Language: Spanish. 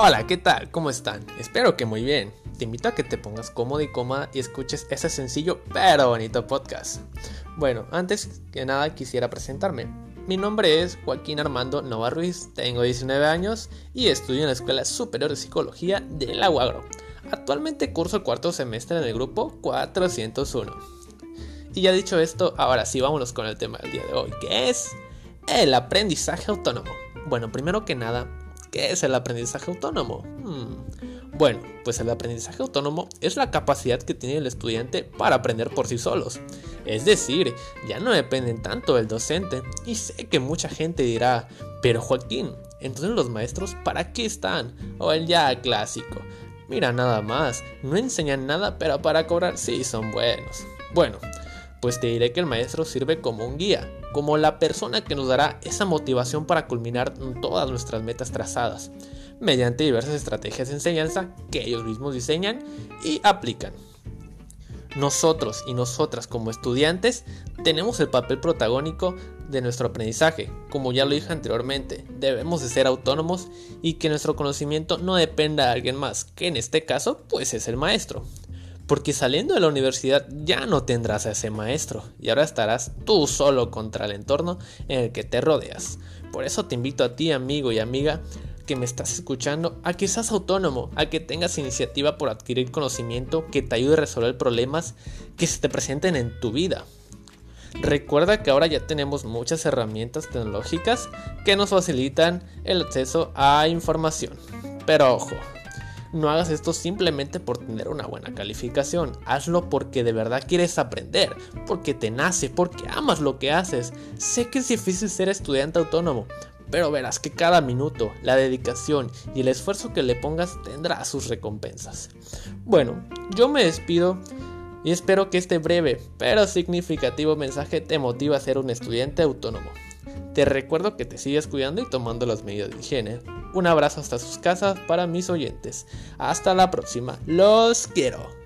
Hola, ¿qué tal? ¿Cómo están? Espero que muy bien. Te invito a que te pongas cómodo y cómoda y escuches ese sencillo pero bonito podcast. Bueno, antes que nada quisiera presentarme. Mi nombre es Joaquín Armando Nova Ruiz, tengo 19 años y estudio en la Escuela Superior de Psicología de la UAGRO. Actualmente curso el cuarto semestre en el grupo 401. Y ya dicho esto, ahora sí vámonos con el tema del día de hoy, que es el aprendizaje autónomo. Bueno, primero que nada, ¿qué es el aprendizaje autónomo? Hmm, bueno, pues el aprendizaje autónomo es la capacidad que tiene el estudiante para aprender por sí solos. Es decir, ya no dependen tanto del docente. Y sé que mucha gente dirá, pero Joaquín, entonces los maestros, ¿para qué están? O el ya clásico. Mira, nada más, no enseñan nada, pero para cobrar sí son buenos. Bueno, pues te diré que el maestro sirve como un guía, como la persona que nos dará esa motivación para culminar todas nuestras metas trazadas, mediante diversas estrategias de enseñanza que ellos mismos diseñan y aplican. Nosotros y nosotras como estudiantes tenemos el papel protagónico de nuestro aprendizaje. Como ya lo dije anteriormente, debemos de ser autónomos y que nuestro conocimiento no dependa de alguien más, que en este caso pues es el maestro porque saliendo de la universidad ya no tendrás a ese maestro y ahora estarás tú solo contra el entorno en el que te rodeas. Por eso te invito a ti, amigo y amiga, que me estás escuchando, a que seas autónomo, a que tengas iniciativa por adquirir conocimiento que te ayude a resolver problemas que se te presenten en tu vida. Recuerda que ahora ya tenemos muchas herramientas tecnológicas que nos facilitan el acceso a información. Pero ojo, no hagas esto simplemente por tener una buena calificación. Hazlo porque de verdad quieres aprender, porque te nace, porque amas lo que haces. Sé que es difícil ser estudiante autónomo, pero verás que cada minuto, la dedicación y el esfuerzo que le pongas tendrá sus recompensas. Bueno, yo me despido y espero que este breve pero significativo mensaje te motive a ser un estudiante autónomo. Te recuerdo que te sigues cuidando y tomando las medidas de higiene. Un abrazo hasta sus casas para mis oyentes. Hasta la próxima. Los quiero.